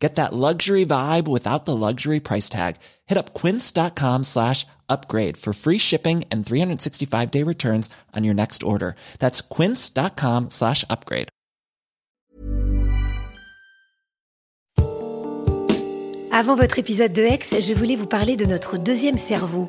Get that luxury vibe without the luxury price tag. Hit up quince.com slash upgrade for free shipping and 365 day returns on your next order. That's quince.com slash upgrade. Avant votre épisode de X, je voulais vous parler de notre deuxième cerveau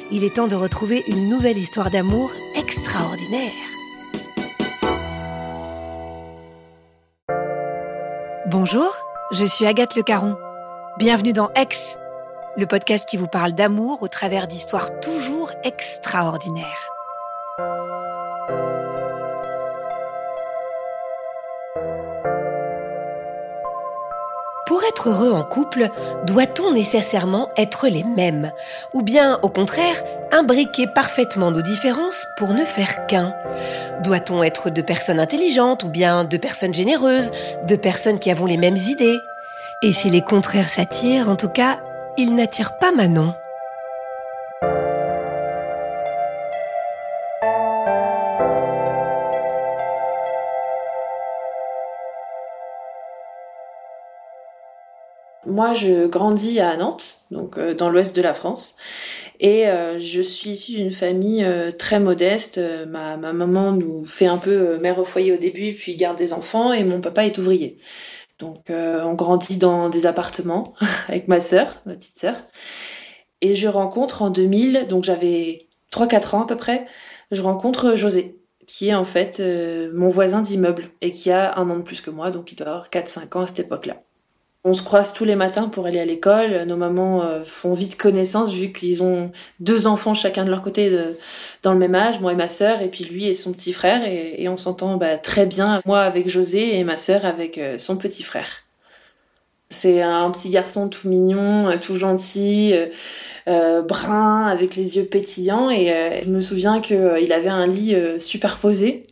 il est temps de retrouver une nouvelle histoire d'amour extraordinaire. Bonjour, je suis Agathe Le Caron. Bienvenue dans Ex, le podcast qui vous parle d'amour au travers d'histoires toujours extraordinaires. Pour être heureux en couple, doit-on nécessairement être les mêmes? Ou bien, au contraire, imbriquer parfaitement nos différences pour ne faire qu'un? Doit-on être deux personnes intelligentes ou bien deux personnes généreuses, deux personnes qui avons les mêmes idées? Et si les contraires s'attirent, en tout cas, ils n'attirent pas Manon. Moi, je grandis à Nantes, donc euh, dans l'ouest de la France, et euh, je suis issue d'une famille euh, très modeste. Ma, ma, maman nous fait un peu mère au foyer au début, puis garde des enfants, et mon papa est ouvrier. Donc, on grandit dans des appartements avec ma sœur, ma petite sœur. Et je rencontre en 2000, donc j'avais 3-4 ans à peu près, je rencontre José, qui est en fait mon voisin d'immeuble et qui a un an de plus que moi, donc il doit avoir 4-5 ans à cette époque-là. On se croise tous les matins pour aller à l'école. Nos mamans euh, font vite connaissance vu qu'ils ont deux enfants chacun de leur côté dans le même âge, moi et ma sœur, et puis lui et son petit frère. Et, on s'entend bah, très bien, moi avec José et ma sœur avec euh, son petit frère. C'est un petit garçon tout mignon, euh, tout gentil, brun, avec les yeux pétillants. Et je me souviens qu'il avait un lit superposé.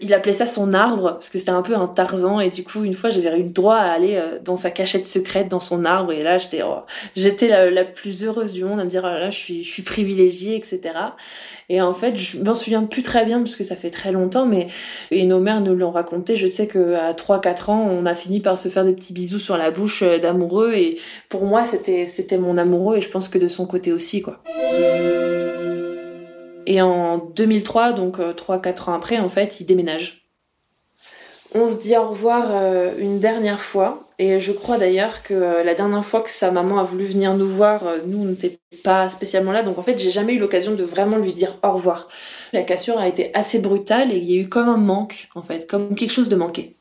Il appelait ça son arbre, parce que c'était un peu un Tarzan, et du coup, une fois, j'avais eu le droit à aller euh, dans sa cachette secrète, dans son arbre, et là, j'étais oh, j'étais la, plus heureuse du monde à me dire, oh là, je suis, je suis privilégiée, etc. Et en fait, je m'en souviens plus très bien, parce que ça fait très longtemps, mais et nos mères nous l'ont raconté, je sais qu'à 3-4 ans, on a fini par se faire des petits bisous sur la bouche euh, d'amoureux, et pour moi, c'était c'était mon amoureux, et je pense que de son côté aussi, quoi. Et en 2003, donc 3-4 euh, ans après, en fait, il déménage. On se dit au revoir euh, une dernière fois. Et je crois d'ailleurs que euh, la dernière fois que sa maman a voulu venir nous voir, nous, on n'était pas spécialement là. Donc en fait, j'ai jamais eu l'occasion de vraiment lui dire au revoir. La cassure a été assez brutale et il y a eu comme un manque, en fait, comme quelque chose de manqué.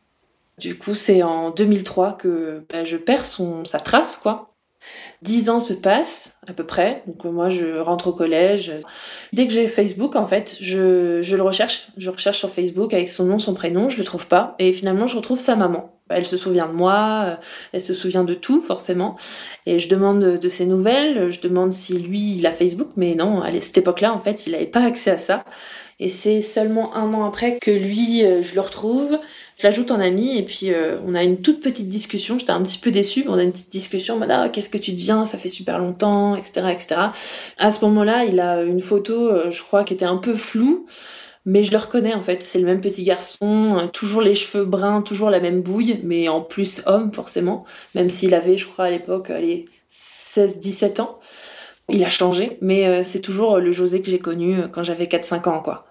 Du coup, c'est en 2003 que bah, je perds son, sa trace, quoi. Dix ans se passent à peu près. Donc euh, moi je rentre au collège. Dès que j'ai Facebook en fait, je, je, le recherche. Je recherche sur Facebook avec son nom, son prénom, je le trouve pas. Et finalement je retrouve sa maman. Elle se souvient de moi, euh, elle se souvient de tout forcément. Et je demande de ses nouvelles, je demande si lui il a Facebook, mais non, à cette époque-là en fait il n'avait pas accès à ça. Et c'est seulement un an après que lui, euh, je le retrouve, je l'ajoute en ami et puis euh, on a une toute petite discussion. J'étais un petit peu déçue, on a une petite discussion. Bah, ah, qu'est-ce que tu deviens? Ça fait super longtemps, etc., etc. À ce moment-là, il a une photo, euh, je crois, qui était un peu floue. Mais je le reconnais en fait, c'est le même petit garçon, toujours les cheveux bruns, toujours la même bouille, mais en plus homme forcément, même s'il avait, je crois à l'époque, les 16-17 ans. Il a changé, mais euh, c'est toujours le José que j'ai connu euh, quand j'avais 4-5 ans, quoi.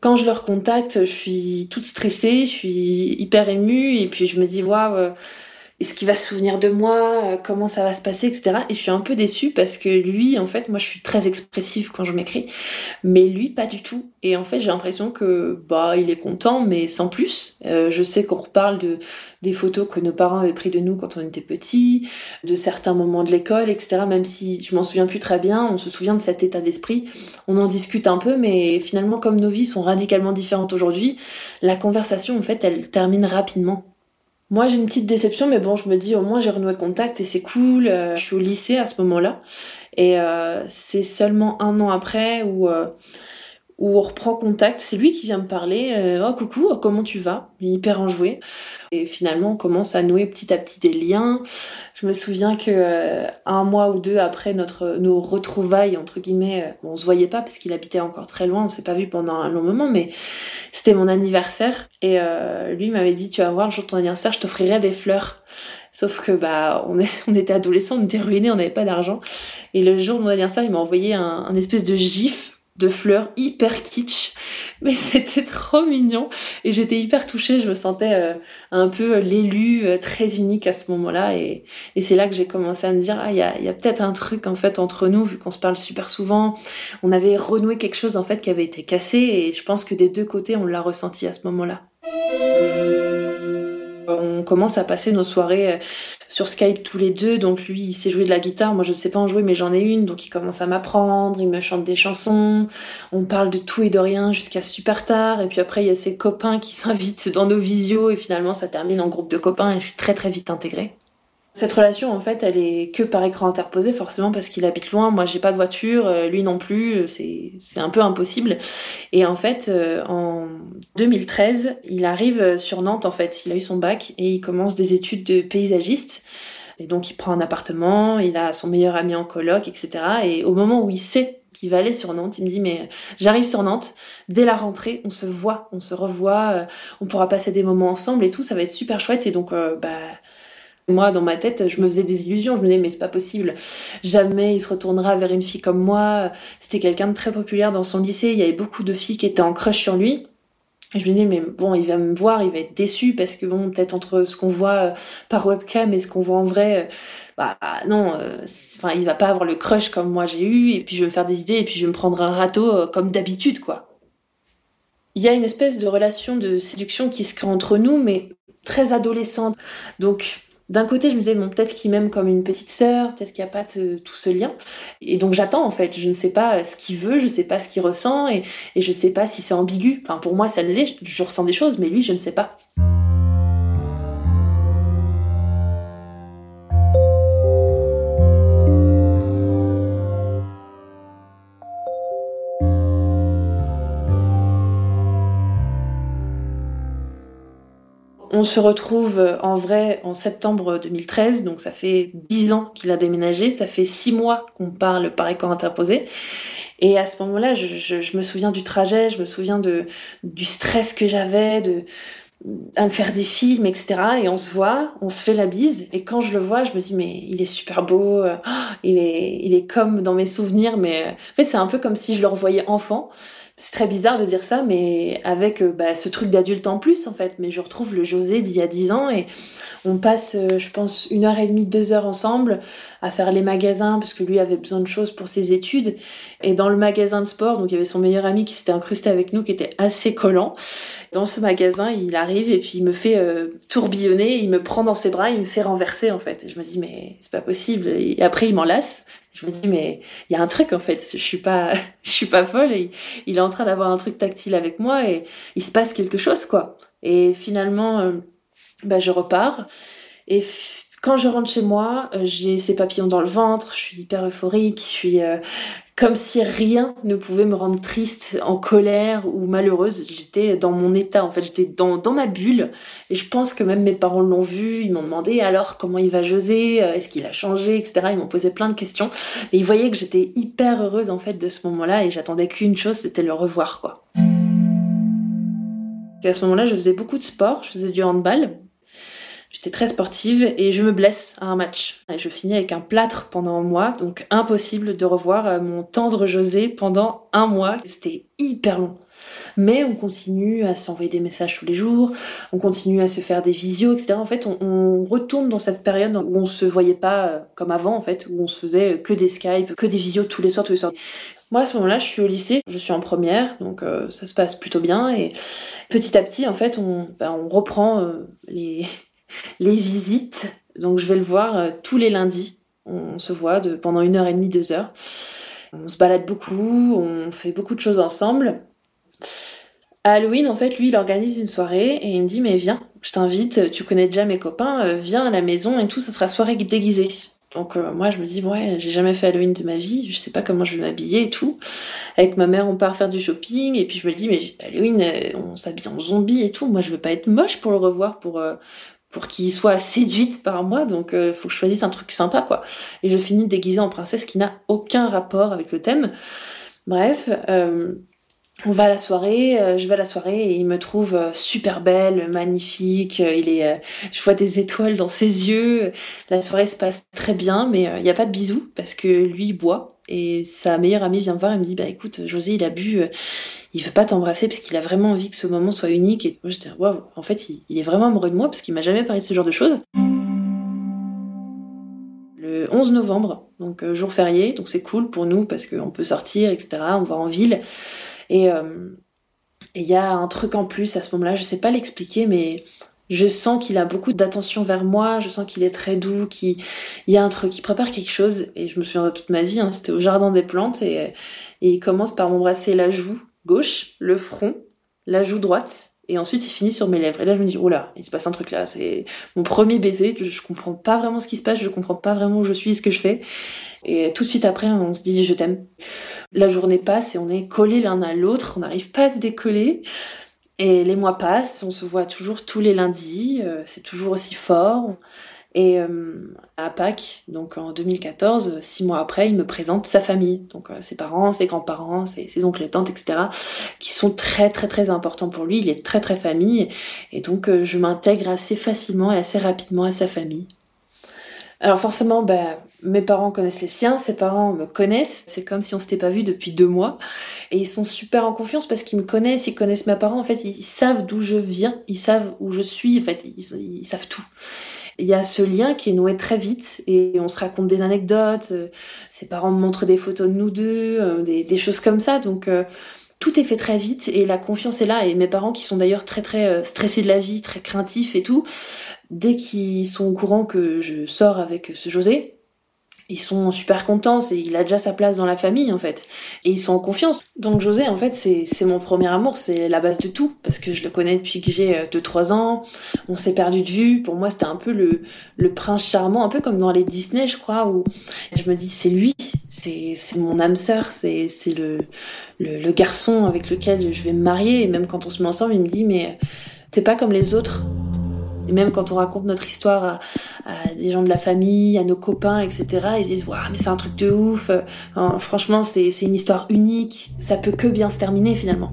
Quand je le recontacte, je suis toute stressée, je suis hyper émue, et puis je me dis, waouh, euh, est-ce qu'il va se souvenir de moi, euh, comment ça va se passer, etc. Et je suis un peu déçue parce que lui, en fait, moi je suis très expressive quand je m'écris, mais lui pas du tout. Et en fait, j'ai l'impression que bah il est content, mais sans plus. Euh, je sais qu'on reparle de des photos que nos parents avaient pris de nous quand on était petits, de certains moments de l'école, etc. Même si je m'en souviens plus très bien, on se souvient de cet état d'esprit. On en discute un peu, mais finalement, comme nos vies sont radicalement différentes aujourd'hui, la conversation, en fait, elle termine rapidement. Moi, j'ai une petite déception, mais bon, je me dis au moins j'ai renoué contact et c'est cool. Euh, je suis au lycée à ce moment-là. Et euh, c'est seulement un an après où euh, où on reprend contact. C'est lui qui vient me parler. Euh, oh coucou, comment tu vas? Il est hyper enjoué. Et finalement, on commence à nouer petit à petit des liens. Je me souviens que euh, un mois ou deux après notre nos retrouvailles entre guillemets, euh, on se voyait pas parce qu'il habitait encore très loin. On s'est pas vu pendant un long moment, mais c'était mon anniversaire et lui m'avait dit tu vas voir le jour de ton anniversaire, je t'offrirai des fleurs. Sauf que bah on, est, on était adolescents, on était ruinés, on n'avait pas d'argent. Et le jour de mon anniversaire, il m'a envoyé un, un espèce de gif de fleurs hyper kitsch, mais c'était trop mignon. Et j'étais hyper touchée, je me sentais euh, un peu l'élu euh, très unique à ce moment-là. Et, et c'est là que j'ai commencé à me dire ah il y a, y a peut-être un truc en fait entre nous vu qu'on se parle super souvent, on avait renoué quelque chose en fait qui avait été cassé. Et je pense que des deux côtés on l'a ressenti à ce moment-là. On commence à passer nos soirées euh, sur Skype tous les deux, donc lui il sait jouer de la guitare, moi je sais pas en jouer mais j'en ai une, donc il commence à m'apprendre, il me chante des chansons, on parle de tout et de rien jusqu'à super tard, et puis après il y a ses copains qui s'invitent dans nos visios. Et finalement ça termine en groupe de copains. Et je suis très très vite intégrée. Cette relation, en fait, elle est que par écran interposé, forcément, parce qu'il habite loin. Moi, j'ai pas de voiture, euh, lui non plus. C'est, c'est un peu impossible. Et en fait, euh, en 2013, il arrive sur Nantes, en fait. Il a eu son bac et il commence des études de paysagiste. Et donc, il prend un appartement, il a son meilleur ami en coloc, etc. Et au moment où il sait qu'il va aller sur Nantes, il me dit, mais j'arrive sur Nantes, dès la rentrée, on se voit, on se revoit, euh, on pourra passer des moments ensemble et tout, ça va être super chouette. Et donc, bah, moi, dans ma tête, je me faisais des illusions. Je me disais, mais c'est pas possible. Jamais il se retournera vers une fille comme moi. C'était quelqu'un de très populaire dans son lycée. Il y avait beaucoup de filles qui étaient en crush sur lui. Je me disais, mais bon, il va me voir, il va être déçu parce que bon, peut-être entre ce qu'on voit euh, par webcam et ce qu'on voit en vrai, euh, bah non, euh, enfin, il va pas avoir le crush comme moi j'ai eu. Et puis je vais me faire des idées et puis je vais me prendre un râteau comme d'habitude, quoi. Il y a une espèce de relation de séduction qui se crée entre nous, mais très adolescente. Donc, d'un côté, je me disais, bon, peut-être qu'il m'aime comme une petite sœur, peut-être qu'il n'y a pas tout ce lien. Et donc j'attends, en fait. Je ne sais pas ce qu'il veut, je ne sais pas ce qu'il ressent, et, je ne sais pas si c'est ambigu. Enfin, pour moi, ça l'est, je ressens des choses, mais lui, je ne sais pas. On se retrouve en vrai en septembre 2013, donc ça fait dix ans qu'il a déménagé, ça fait six mois qu'on parle par écran interposé. Et à ce moment-là, je, me souviens du trajet, je me souviens du stress que j'avais, de à me faire des films, etc. Et on se voit, on se fait la bise. Et quand je le vois, je me dis, mais il est super beau, oh, il, est, il est comme dans mes souvenirs, mais en fait, c'est un peu comme si je le revoyais enfant. C'est très bizarre de dire ça, mais avec euh, bah, ce truc d'adulte en plus, en fait. Mais je retrouve le José d'il y a dix ans et on passe, euh, je pense, une heure et demie, deux heures ensemble à faire les magasins parce que lui avait besoin de choses pour ses études. Et dans le magasin de sport, donc il y avait son meilleur ami qui s'était incrusté avec nous, qui était assez collant. Dans ce magasin, il arrive et puis il me fait euh, tourbillonner, il me prend dans ses bras, il me fait renverser en fait. Et je me dis mais c'est pas possible. Et après il m'enlace je me dis mais il y a un truc en fait. Je suis pas je suis pas folle il est en train d'avoir un truc tactile avec moi et il se passe quelque chose quoi. Et finalement euh, bah, je repars et Quand je rentre chez moi, euh, j'ai ces papillons dans le ventre, je suis hyper euphorique, je suis euh, comme si rien ne pouvait me rendre triste, en colère ou malheureuse. J'étais dans mon état, en fait, j'étais dans, dans ma bulle. Et je pense que même mes parents l'ont vu, ils m'ont demandé alors comment il va José, euh, est-ce qu'il a changé, etc. Ils m'ont posé plein de questions. Et ils voyaient que j'étais hyper heureuse, en fait, de ce moment-là. Et j'attendais qu'une chose, c'était le revoir, quoi. Et à ce moment-là, je faisais beaucoup de sport, je faisais du handball. J'étais très sportive et je me blesse à un match. Et je finis avec un plâtre pendant un mois, donc impossible de revoir euh, mon tendre José pendant un mois. C'était hyper long. Mais on continue à s'envoyer des messages tous les jours, on continue à se faire des visios, etc. En fait, on, retourne dans cette période où on se voyait pas euh, comme avant, en fait, où on se faisait que des Skype, que des visios tous les soirs, tous les soirs. Moi, à ce moment-là, je suis au lycée, je suis en première, donc euh, ça se passe plutôt bien. Et petit à petit, en fait, on, ben, on reprend les, les visites. Donc je vais le voir euh, tous les lundis. On se voit pendant une heure et demie, deux heures. On se balade beaucoup, on fait beaucoup de choses ensemble. À Halloween, en fait, lui, il organise une soirée et il me dit Mais viens, je t'invite, tu connais déjà mes copains, euh, viens à la maison et tout, ça sera soirée déguisée. Donc euh, moi je me dis ouais j'ai jamais fait Halloween de ma vie, je sais pas comment je vais m'habiller et tout. Avec ma mère on part faire du shopping et puis je me dis mais Halloween on s'habille en zombie et tout, moi je veux pas être moche pour le revoir pour pour qu'il soit séduite par moi, donc il euh, faut que je choisisse un truc sympa, quoi. Et je finis déguisée en princesse qui n'a aucun rapport avec le thème. Bref, euh, on va à la soirée, euh, je vais à la soirée et il me trouve super belle, magnifique, il est, je vois des étoiles dans ses yeux, la soirée se passe très bien, mais il n'y a pas de bisous parce que lui il boit et sa meilleure amie vient me voir et me dit bah écoute José il a bu, il veut pas t'embrasser parce qu'il a vraiment envie que ce moment soit unique. Et moi, j'étais, waouh, en fait, il, est vraiment amoureux de moi parce qu'il m'a jamais parlé de ce genre de choses. Le 11 novembre, donc euh, jour férié, donc c'est cool pour nous parce qu'on peut sortir, etc. On va en ville. Et euh, il y a un truc en plus à ce moment-là, je sais pas l'expliquer, mais je sens qu'il a beaucoup d'attention vers moi, je sens qu'il est très doux, qu'il y a un truc, il prépare quelque chose, et je me souviens de toute ma vie, hein, c'était au jardin des plantes, et, et il commence par m'embrasser la joue, gauche, le front, la joue droite, et ensuite il finit sur mes lèvres. Et là je me dis, là, il se passe un truc là, c'est mon premier baiser, je, comprends pas vraiment ce qui se passe, je comprends pas vraiment où je suis, ce que je fais. Et tout de suite après, on se dit, je t'aime. La journée passe et on est collés l'un à l'autre, on n'arrive pas à se décoller. Et les mois passent, on se voit toujours tous les lundis, euh, c'est toujours aussi fort. Et euh, à Pâques, donc en 2014, six mois après, il me présente sa famille, donc euh, ses parents, ses grands-parents, ses, oncles et tantes, etc., qui sont très très très importants pour lui. Il est très très famille, et donc euh, je m'intègre assez facilement et assez rapidement à sa famille. Alors forcément, ben, mes parents connaissent les siens, ses parents me connaissent. C'est comme si on s'était pas vu depuis deux mois. Et ils sont super en confiance parce qu'ils me connaissent, ils connaissent mes parents. En fait, ils, savent d'où je viens, ils savent où je suis. En fait, ils savent tout il y a ce lien qui est noué très vite et on se raconte des anecdotes. Euh, ses parents me montrent des photos de nous deux, euh, des, choses comme ça. Donc euh, tout est fait très vite et la confiance est là. Et mes parents, qui sont d'ailleurs très très stressés de la vie, très craintifs et tout, dès qu'ils sont au courant que je sors avec ce José, ils sont super contents, il a déjà sa place dans la famille en fait, et ils sont en confiance. Donc José en fait c'est, mon premier amour, c'est la base de tout, parce que je le connais depuis que j'ai 2-3 euh, ans, on s'est perdu de vue, pour moi c'était un peu le, prince charmant, un peu comme dans les Disney je crois, où je me dis c'est lui, c'est, mon âme sœur, c'est, le, le, garçon avec lequel je vais me marier, et même quand on se met ensemble il me dit mais c'est pas comme les autres. Et même quand on raconte notre histoire à, des gens de la famille, à nos copains, etc., ils disent Waouh, mais c'est un truc de ouf. franchement, c'est une histoire unique. Ça peut que bien se terminer finalement.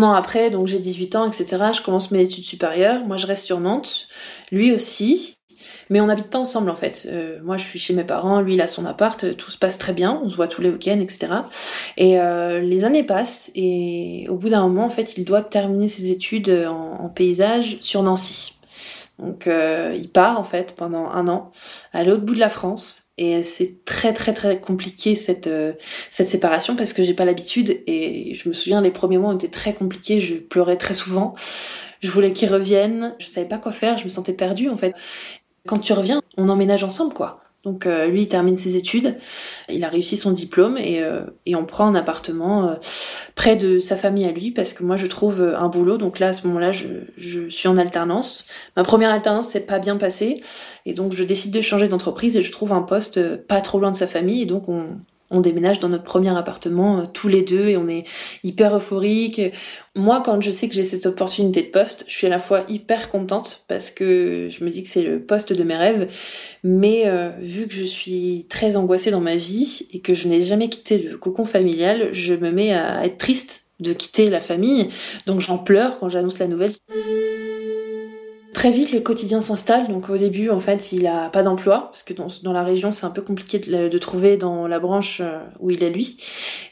Un an après, donc j'ai 18 ans, etc., je commence mes études supérieures. Moi, je reste sur Nantes. Lui aussi. Mais on n'habite pas ensemble en fait. Euh, moi je suis chez mes parents, lui il a son appart, tout se passe très bien, on se voit tous les week-ends, etc. Et euh, les années passent et au bout d'un moment en fait il doit terminer ses études en, paysage sur Nancy. Donc euh, il part en fait pendant un an à l'autre bout de la France et c'est très très très compliqué cette cette séparation parce que j'ai pas l'habitude et je me souviens les premiers mois étaient très compliqués, je pleurais très souvent. Je voulais qu'il revienne, je savais pas quoi faire, je me sentais perdue en fait. Quand tu reviens, on emménage ensemble, quoi. Donc euh, lui, il termine ses études, il a réussi son diplôme et, euh, on prend un appartement euh, près de sa famille à lui parce que moi je trouve un boulot. Donc là, à ce moment-là, je, je suis en alternance. Ma première alternance s'est pas bien passée et donc je décide de changer d'entreprise et je trouve un poste pas trop loin de sa famille et donc on, on déménage dans notre premier appartement euh, tous les deux et on est hyper euphorique. Moi, quand je sais que j'ai cette opportunité de poste, je suis à la fois hyper contente parce que je me dis que c'est le poste de mes rêves, mais euh, vu que je suis très angoissée dans ma vie et que je n'ai jamais quitté le cocon familial, je me mets à être triste de quitter la famille, donc j'en pleure quand j'annonce la nouvelle. Très vite, le quotidien s'installe. Donc au début, en fait, il a pas d'emploi parce que dans, la région, c'est un peu compliqué de, trouver dans la branche euh, où il est lui.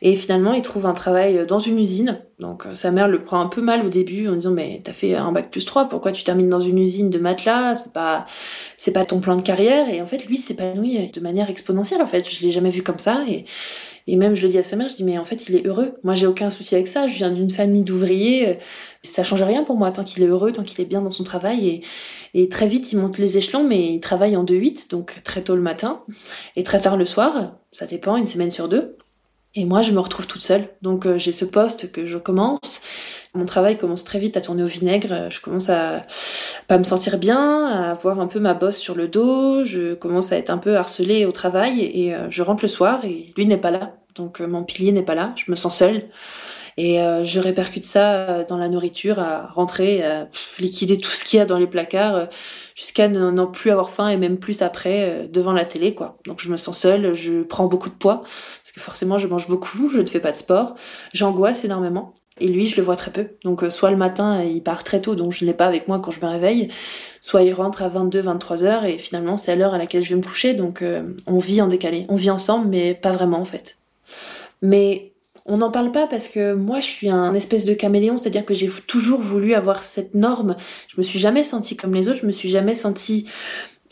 Et finalement, il trouve un travail dans une usine. Donc euh, sa mère le prend un peu mal au début en disant mais t'as fait un bac plus 3, pourquoi tu termines dans une usine de matelas? C'est pas c'est pas ton plan de carrière. Et en fait, lui s'épanouit de manière exponentielle. En fait, je l'ai jamais vu comme ça. Et et même, je le dis à sa mère, je dis, mais en fait, il est heureux. Moi, j'ai aucun souci avec ça. Je viens d'une famille d'ouvriers. Ça change rien pour moi tant qu'il est heureux, tant qu'il est bien dans son travail. Et, et très vite, il monte les échelons, mais il travaille en 2-8, donc très tôt le matin et très tard le soir. Ça dépend, une semaine sur deux. Et moi, je me retrouve toute seule. Donc, euh, j'ai ce poste que je commence. Mon travail commence très vite à tourner au vinaigre. Je commence à pas me sentir bien, à avoir un peu ma bosse sur le dos. Je commence à être un peu harcelée au travail et euh, je rentre le soir et lui n'est pas là. Donc euh, mon pilier n'est pas là. Je me sens seule. Et euh, je répercute ça dans la nourriture, à rentrer, à liquider tout ce qu'il y a dans les placards, jusqu'à n'en plus avoir faim et même plus après devant la télé, quoi. Donc je me sens seule, je prends beaucoup de poids, parce que forcément je mange beaucoup, je ne fais pas de sport, j'angoisse énormément. Et lui, je le vois très peu. Donc, euh, soit le matin, il part très tôt, donc je ne l'ai pas avec moi quand je me réveille. Soit il rentre à 22, 23 heures, et finalement, c'est à l'heure à laquelle je vais me coucher. Donc, euh, on vit en décalé. On vit ensemble, mais pas vraiment, en fait. Mais on n'en parle pas parce que moi, je suis un espèce de caméléon, c'est-à-dire que j'ai toujours voulu avoir cette norme. Je me suis jamais sentie comme les autres, je me suis jamais sentie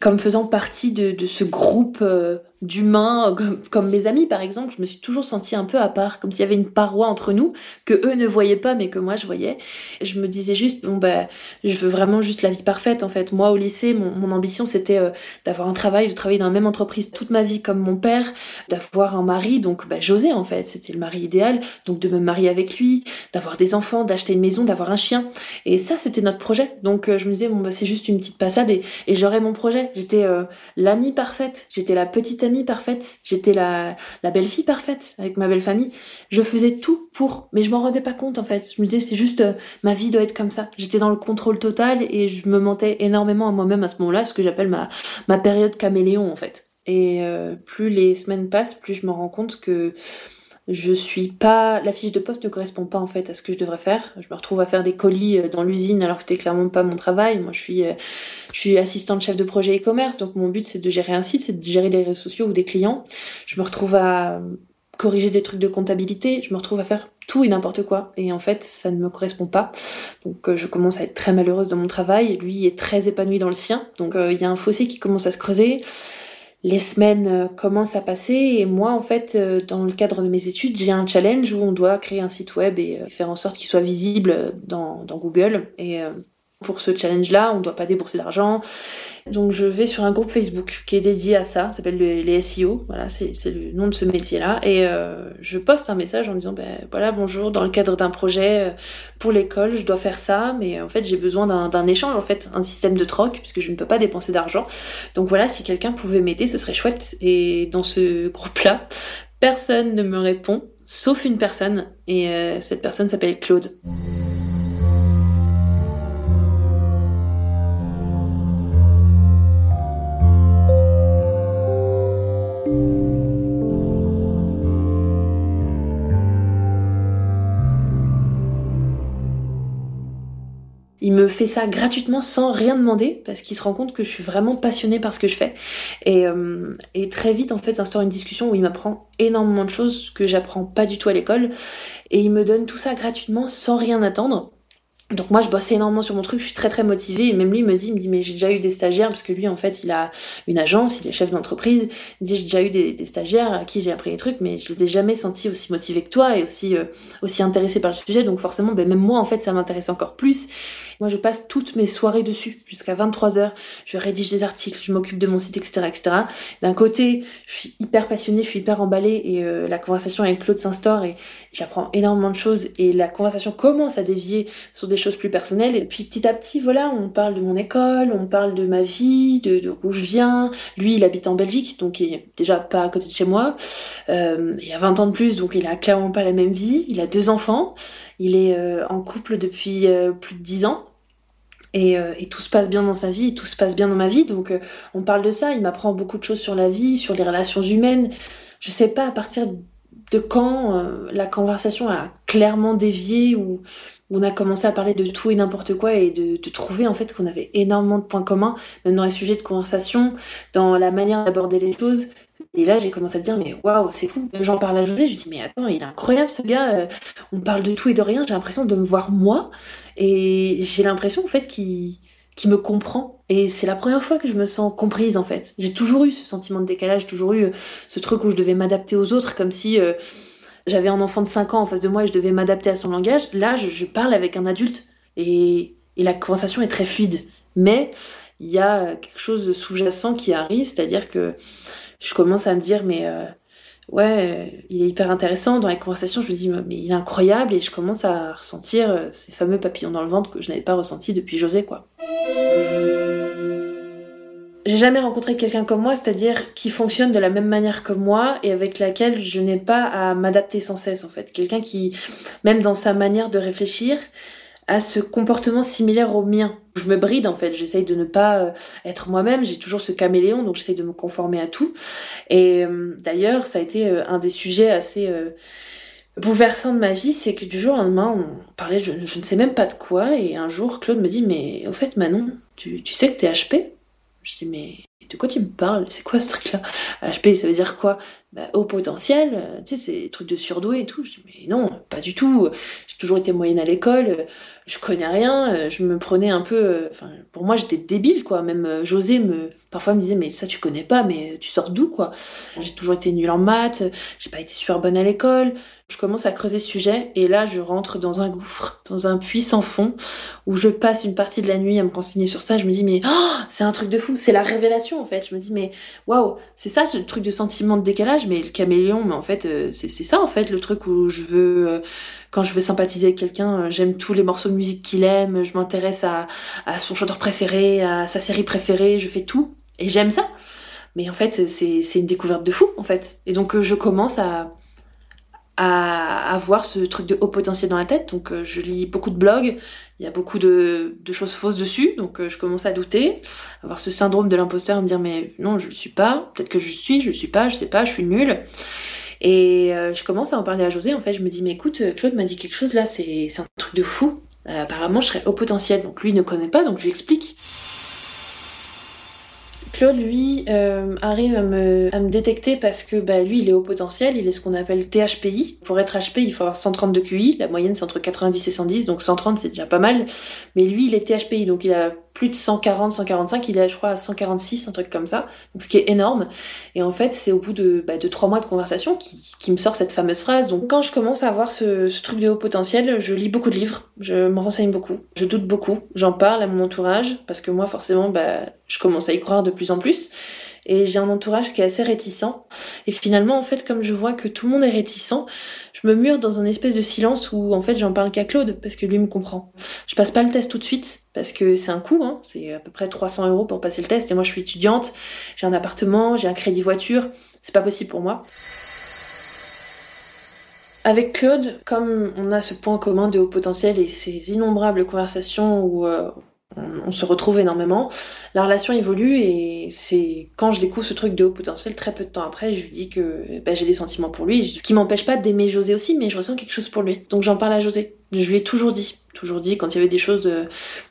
comme faisant partie de, ce groupe euh, d'humains comme, comme, mes amis par exemple je me suis toujours sentie un peu à part comme s'il y avait une paroi entre nous que eux ne voyaient pas mais que moi je voyais. Je me disais juste bon bah je veux vraiment juste la vie parfaite en fait. Moi au lycée mon, ambition c'était euh, d'avoir un travail de travailler dans la même entreprise toute ma vie comme mon père d'avoir un mari. Donc bah, j'osais en fait. C'était le mari idéal. Donc de me marier avec lui d'avoir des enfants d'acheter une maison d'avoir un chien. Et ça c'était notre projet. Donc euh, je me disais bon bah c'est juste une petite passade et, et j'aurais mon projet. J'étais euh, l'amie parfaite. J'étais la petite amie parfaite, j'étais la, la belle-fille parfaite avec ma belle famille. Je faisais tout pour, mais je m'en rendais pas compte en fait. Je me disais c'est juste euh, ma vie doit être comme ça. J'étais dans le contrôle total et je me mentais énormément à moi-même à ce moment-là, ce que j'appelle ma, ma période caméléon en fait. Et euh, plus les semaines passent, plus je me rends compte que je suis pas la fiche de poste ne correspond pas en fait à ce que je devrais faire. Je me retrouve à faire des colis euh, dans l'usine alors que c'était clairement pas mon travail. Moi je suis euh, je suis assistante chef de projet e-commerce donc mon but c'est de gérer un site c'est de gérer des réseaux sociaux ou des clients. Je me retrouve à corriger des trucs de comptabilité. Je me retrouve à faire tout et n'importe quoi. Et en fait ça ne me correspond pas. Donc euh, je commence à être très malheureuse dans mon travail. Lui est très épanoui dans le sien. Donc il y a un fossé qui commence à se creuser les semaines euh, commencent à passer et moi en fait euh, dans le cadre de mes études j'ai un challenge où on doit créer un site web et euh, faire en sorte qu'il soit visible dans, dans Google. Et pour ce challenge-là, on ne doit pas débourser d'argent. Donc je vais sur un groupe Facebook qui est dédié à ça, ça s'appelle les SEO, voilà, c'est le nom de ce métier-là. Et euh, je poste un message en disant, ben voilà, bonjour, dans le cadre d'un projet euh, pour l'école, je dois faire ça, mais en fait j'ai besoin d'un échange, en fait, un système de troc, puisque je ne peux pas dépenser d'argent. Donc voilà, si quelqu'un pouvait m'aider, ce serait chouette. Et dans ce groupe-là, personne ne me répond, sauf une personne, et euh, cette personne s'appelle Claude. Il me fait ça gratuitement sans rien demander parce qu'il se rend compte que je suis vraiment passionnée par ce que je fais. Et, euh, très vite, en fait, s'instaure une discussion où il m'apprend énormément de choses que j'apprends pas du tout à l'école. Et il me donne tout ça gratuitement sans rien attendre. Donc moi je bosse énormément sur mon truc, je suis très très motivée et même lui me dit, il me dit mais j'ai déjà eu des stagiaires parce que lui en fait il a une agence, il est chef d'entreprise, il me dit j'ai déjà eu des, stagiaires à qui j'ai appris les trucs mais je les ai jamais sentis aussi motivés que toi et aussi euh, aussi intéressés par le sujet donc forcément ben, même moi en fait ça m'intéresse encore plus moi, je passe toutes mes soirées dessus, jusqu'à 23 heures. Je rédige des articles, je m'occupe de mon site, etc., etc. D'un côté, je suis hyper passionnée, je suis hyper emballée et euh, la conversation avec Claude s'instaure et j'apprends énormément de choses et la conversation commence à dévier sur des choses plus personnelles. Et puis petit à petit, voilà, on parle de mon école, on parle de ma vie, de, de où je viens. Lui, il habite en Belgique, donc il est déjà pas à côté de chez moi. Euh, il a 20 ans de plus, donc il a clairement pas la même vie. Il a deux enfants. Il est euh, en couple depuis euh, plus de 10 ans. Euh, et, tout se passe bien dans sa vie, tout se passe bien dans ma vie. Donc on parle de ça, il m'apprend beaucoup de choses sur la vie, sur les relations humaines. Je sais pas à partir de quand la conversation a clairement dévié ou on a commencé à parler de tout et n'importe quoi et de, trouver en fait qu'on avait énormément de points communs, même dans les sujets de conversation, dans la manière d'aborder les choses. Et là, j'ai commencé à te dire, mais waouh, c'est fou. J'en parle à José, je dis, mais attends, il est incroyable ce gars. Euh, on parle de tout et de rien. J'ai l'impression de me voir moi. Et j'ai l'impression, en fait, qu'il me comprend. Et c'est la première fois que je me sens comprise, en fait. J'ai toujours eu ce sentiment de décalage, toujours eu euh, ce truc où je devais m'adapter aux autres, comme si euh, j'avais un enfant de 5 ans en face de moi et je devais m'adapter à son langage. Là, je, parle avec un adulte et, et la conversation est très fluide. Mais il y a quelque chose de sous-jacent qui arrive, c'est-à-dire que je commence à me dire, mais euh, ouais, il est hyper intéressant. Dans les conversations, je me dis, mais il est incroyable, et je commence à ressentir euh, ces fameux papillons dans le ventre que je n'avais pas ressenti depuis José, quoi. J'ai jamais rencontré quelqu'un comme moi, c'est-à-dire qui fonctionne de la même manière que moi et avec laquelle je n'ai pas à m'adapter sans cesse en fait. Quelqu'un qui, même dans sa manière de réfléchir, a ce comportement similaire au mien. Je me bride en fait, j'essaye de ne pas euh, être moi-même, j'ai toujours ce caméléon, donc j'essaye de me conformer à tout. Et euh, d'ailleurs, ça a été euh, un des sujets assez bouleversants de ma vie, c'est que du jour au lendemain, on parlait, je, je, ne sais même pas de quoi, et un jour, Claude me dit, mais au fait, Manon, tu, tu sais que t'es HP Je dis, mais de quoi tu me parles? C'est quoi ce truc-là? HP, ça veut dire quoi? Bah, Haut potentiel, tu sais, c'est des trucs de surdoué et tout. Je dis, mais non, pas du tout. J'ai toujours été moyenne à l'école je connais rien, euh, je me prenais un peu, euh, enfin, pour moi j'étais débile quoi. Même euh, José me, parfois me disait mais ça tu connais pas, mais tu sors d'où quoi? J'ai toujours été nulle en maths, j'ai pas été super bonne à l'école. Je commence à creuser ce sujet et là je rentre dans un gouffre, dans un puits sans fond où je passe une partie de la nuit à me renseigner sur ça. Je me dis mais oh, c'est un truc de fou, c'est la révélation en fait. Je me dis mais waouh, c'est ça ce truc de sentiment de décalage, mais le caméléon, mais en fait c'est ça en fait le truc où je veux quand je veux sympathiser avec quelqu'un, j'aime tous les morceaux de musique qu'il aime, je m'intéresse à, son chanteur préféré, à sa série préférée, je fais tout. Et j'aime ça. Mais en fait, c'est une découverte de fou, en fait. Et donc, euh, je commence à, à avoir ce truc de haut potentiel dans la tête. Donc, euh, je lis beaucoup de blogs. Il y a beaucoup de, choses fausses dessus. Donc, je commence à douter, avoir ce syndrome de l'imposteur, me dire, mais non, je le suis pas. Peut-être que je suis, je le suis pas, je sais pas, je suis nulle. Et euh, je commence à en parler à José. En fait, je me dis, mais écoute, Claude m'a dit quelque chose là, c'est un truc de fou. Euh, apparemment, je serais au potentiel. Donc lui ne connaît pas, donc je lui explique. Claude, lui, euh, arrive à me, à me, détecter parce que bah, lui, il est au potentiel, il est ce qu'on appelle THPI. Pour être HP, il faut avoir 132 QI, la moyenne c'est entre 90 et 110, donc 130 c'est déjà pas mal. Mais lui, il est THPI, donc il a plus de 140, 145, il est je crois à 146, un truc comme ça, ce qui est énorme. Et en fait, c'est au bout de, bah, trois mois de conversation qui, qui, me sort cette fameuse phrase. Donc quand je commence à avoir ce, ce, truc de haut potentiel, je lis beaucoup de livres, je me renseigne beaucoup, je doute beaucoup, j'en parle à mon entourage, parce que moi forcément, bah, je commence à y croire de plus en plus et j'ai un entourage qui est assez réticent. Et finalement, en fait, comme je vois que tout le monde est réticent, je me mure dans un espèce de silence où en fait j'en parle qu'à Claude parce que lui me comprend. Je passe pas le test tout de suite parce que c'est un coût, hein. c'est à peu près 300 euros pour passer le test et moi je suis étudiante, j'ai un appartement, j'ai un crédit voiture, c'est pas possible pour moi. Avec Claude, comme on a ce point commun de haut potentiel et ces innombrables conversations où euh, on, se retrouve énormément. La relation évolue et c'est quand je découvre ce truc de haut potentiel, très peu de temps après, je lui dis que bah, j'ai des sentiments pour lui. Ce qui m'empêche pas d'aimer José aussi, mais je ressens quelque chose pour lui. Donc j'en parle à José. Je lui ai toujours dit, toujours dit quand il y avait des choses euh,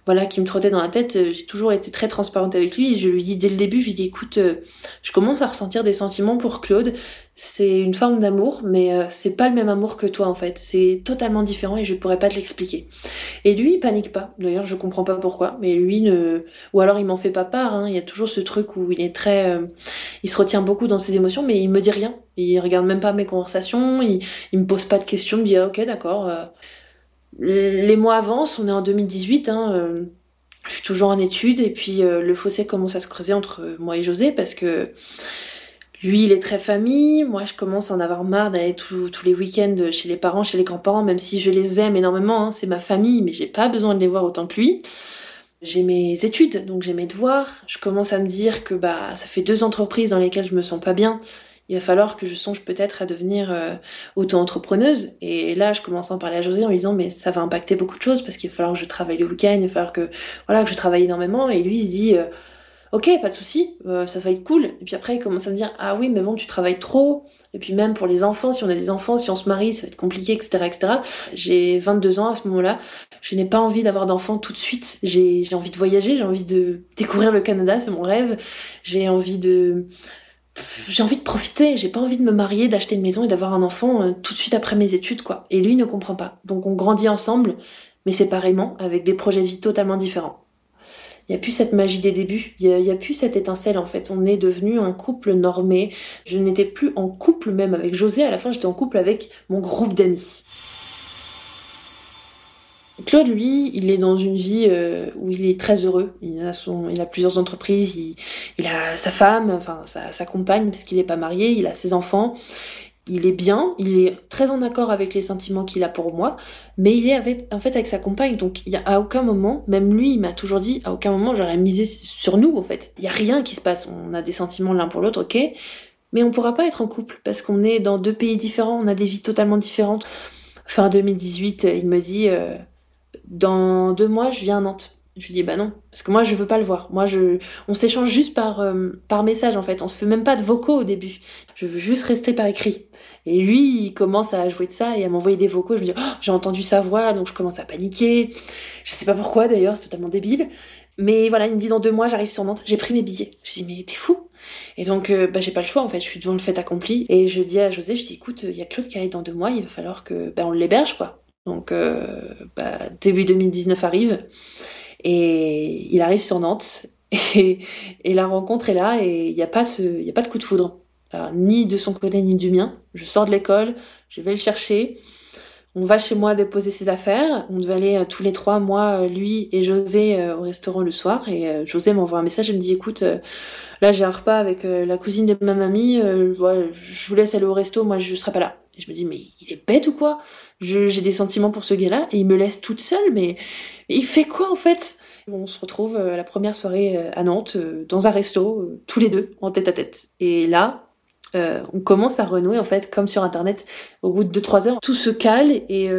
voilà qui me trottaient dans la tête, euh, j'ai toujours été très transparente avec lui et je lui dis dès le début, je lui dis écoute, euh, je commence à ressentir des sentiments pour Claude, c'est une forme d'amour mais c'est pas le même amour que toi en fait, c'est totalement différent et je pourrais pas te l'expliquer. Et lui, il panique pas. D'ailleurs, je comprends pas pourquoi, mais lui ne ou alors il m'en fait pas part, hein. il y a toujours ce truc où il est très il se retient beaucoup dans ses émotions mais il me dit rien. Il regarde même pas mes conversations, il, il me pose pas de questions, il me dit ah, OK, d'accord les mois avancent, on est en 2018, hein, euh, je suis toujours en études, et puis euh, le fossé commence à se creuser entre moi et José, parce que lui, il est très famille, moi je commence à en avoir marre d'aller tous les week-ends chez les parents, chez les grands-parents, même si je les aime énormément, hein, c'est ma famille, mais j'ai pas besoin de les voir autant que lui. J'ai mes études, donc j'ai mes devoirs, je commence à me dire que bah ça fait deux entreprises dans lesquelles je me sens pas bien, il va falloir que je songe peut-être à devenir euh, auto-entrepreneuse. Et là, je commence à en parler à José en lui disant, mais ça va impacter beaucoup de choses parce qu'il va falloir que je travaille le week-end, il va falloir que, voilà, que je travaille énormément. Et lui, il se dit, euh, ok, pas de souci, euh, ça va être cool. Et puis après, il commence à me dire, ah oui, mais bon, tu travailles trop. Et puis même pour les enfants, si on a des enfants, si on se marie, ça va être compliqué, etc., etc. J'ai 22 ans à ce moment-là. Je n'ai pas envie d'avoir d'enfants tout de suite. J'ai envie de voyager, j'ai envie de découvrir le Canada, c'est mon rêve. J'ai envie de j'ai envie de profiter, j'ai pas envie de me marier, d'acheter une maison et d'avoir un enfant euh, tout de suite après mes études, quoi. Et lui ne comprend pas. Donc on grandit ensemble, mais séparément, avec des projets de vie totalement différents. Il n'y a plus cette magie des débuts, il n'y a, a, plus cette étincelle en fait. On est devenu un couple normé. Je n'étais plus en couple même avec José, à la fin j'étais en couple avec mon groupe d'amis. Claude, lui, il est dans une vie euh, où il est très heureux. Il a, plusieurs entreprises, il, a sa femme, enfin sa, compagne, parce qu'il n'est pas marié, il a ses enfants. Il est bien, il est très en accord avec les sentiments qu'il a pour moi, mais il est avec, en fait avec sa compagne. Donc il y a à aucun moment, même lui, il m'a toujours dit, à aucun moment j'aurais misé sur nous en fait. Il y a rien qui se passe. On a des sentiments l'un pour l'autre, ok, mais on pourra pas être en couple parce qu'on est dans deux pays différents, on a des vies totalement différentes. Fin 2018, il me dit. Euh, dans deux mois, je viens à Nantes. Je lui dis bah non, parce que moi je veux pas le voir. Moi je, on s'échange juste par euh, par message en fait. On se fait même pas de vocaux au début. Je veux juste rester par écrit. Et lui il commence à jouer de ça et à m'envoyer des vocaux. Je lui dis oh, j'ai entendu sa voix donc je commence à paniquer. Je sais pas pourquoi d'ailleurs, c'est totalement débile. Mais voilà, il me dit dans deux mois j'arrive sur Nantes. J'ai pris mes billets. Je dis mais t'es fou. Et donc euh, bah j'ai pas le choix en fait. Je suis devant le fait accompli et je dis à José, je dis écoute, il y a Claude qui arrive dans deux mois. Il va falloir que bah, on l'héberge quoi. Donc euh, bah, début 2019 arrive et il arrive sur Nantes et, la rencontre est là et il n'y a pas de coup de foudre, ni de son côté ni du mien. Je sors de l'école, je vais le chercher. On va chez moi déposer ses affaires. On devait aller euh, tous les trois, moi, euh, lui et José, au restaurant le soir. Et José m'envoie un message et me dit écoute, là j'ai un repas avec la cousine de ma mamie. je vous laisse aller au resto. Moi je serai pas là. Et je me dis mais il est bête ou quoi? J'ai des sentiments pour ce gars-là et il me laisse toute seule, mais, il fait quoi en fait? On se retrouve euh, la première soirée euh, à Nantes, euh, dans un resto, tous les deux, en tête à tête. Et là, on commence à renouer en fait, comme sur Internet. Au bout de 2-3 heures, tout se cale et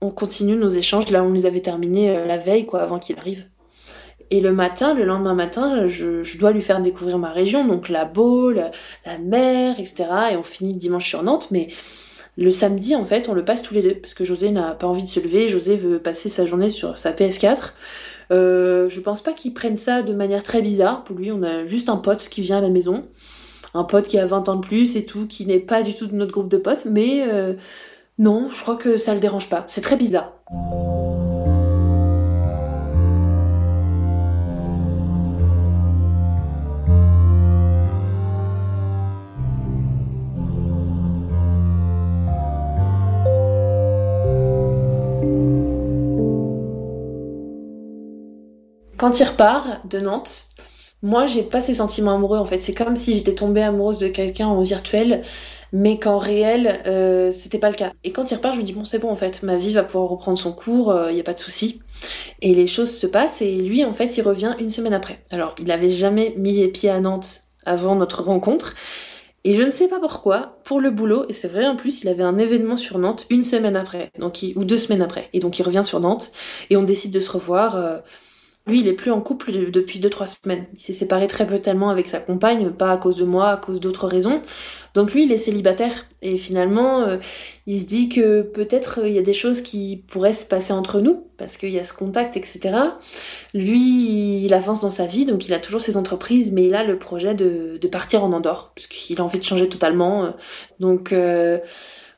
on continue nos échanges. Là, on les avait terminés la veille, quoi, avant qu'il arrive. Et le matin, le lendemain matin, je, dois lui faire découvrir ma région, donc la Baule, la mer, etc. Et on finit le dimanche sur Nantes, mais le samedi, en fait, on le passe tous les deux, parce que José n'a pas envie de se lever, José veut passer sa journée sur sa PS4. Euh, je pense pas qu'il prenne ça de manière très bizarre. Pour lui, on a juste un pote qui vient à la maison. Un pote qui a 20 ans de plus et tout, qui n'est pas du tout de notre groupe de potes, mais euh, non, je crois que ça le dérange pas. C'est très bizarre. Quand il repart de Nantes, moi j'ai pas ces sentiments amoureux en fait. C'est comme si j'étais tombée amoureuse de quelqu'un en virtuel, mais qu'en réel euh, c'était pas le cas. Et quand il repart, je me dis bon c'est bon en fait, ma vie va pouvoir reprendre son cours, il euh, y a pas de souci. Et les choses se passent et lui en fait il revient une semaine après. Alors il avait jamais mis les pieds à Nantes avant notre rencontre. Et je ne sais pas pourquoi, pour le boulot, et c'est vrai en plus, il avait un événement sur Nantes une semaine après, donc ou deux semaines après. Et donc il revient sur Nantes et on décide de se revoir. Euh, Lui, il est plus en couple depuis 2-3 semaines. Il s'est séparé très brutalement avec sa compagne, pas à cause de moi, à cause d'autres raisons. Donc lui, il est célibataire. Et finalement, euh, il se dit que peut-être euh, il y a des choses qui pourraient se passer entre nous, parce qu'il y a ce contact, etc. Lui, il avance dans sa vie, donc il a toujours ses entreprises, mais il a le projet de, partir en Andorre, parce qu'il a envie de changer totalement. Donc... Euh,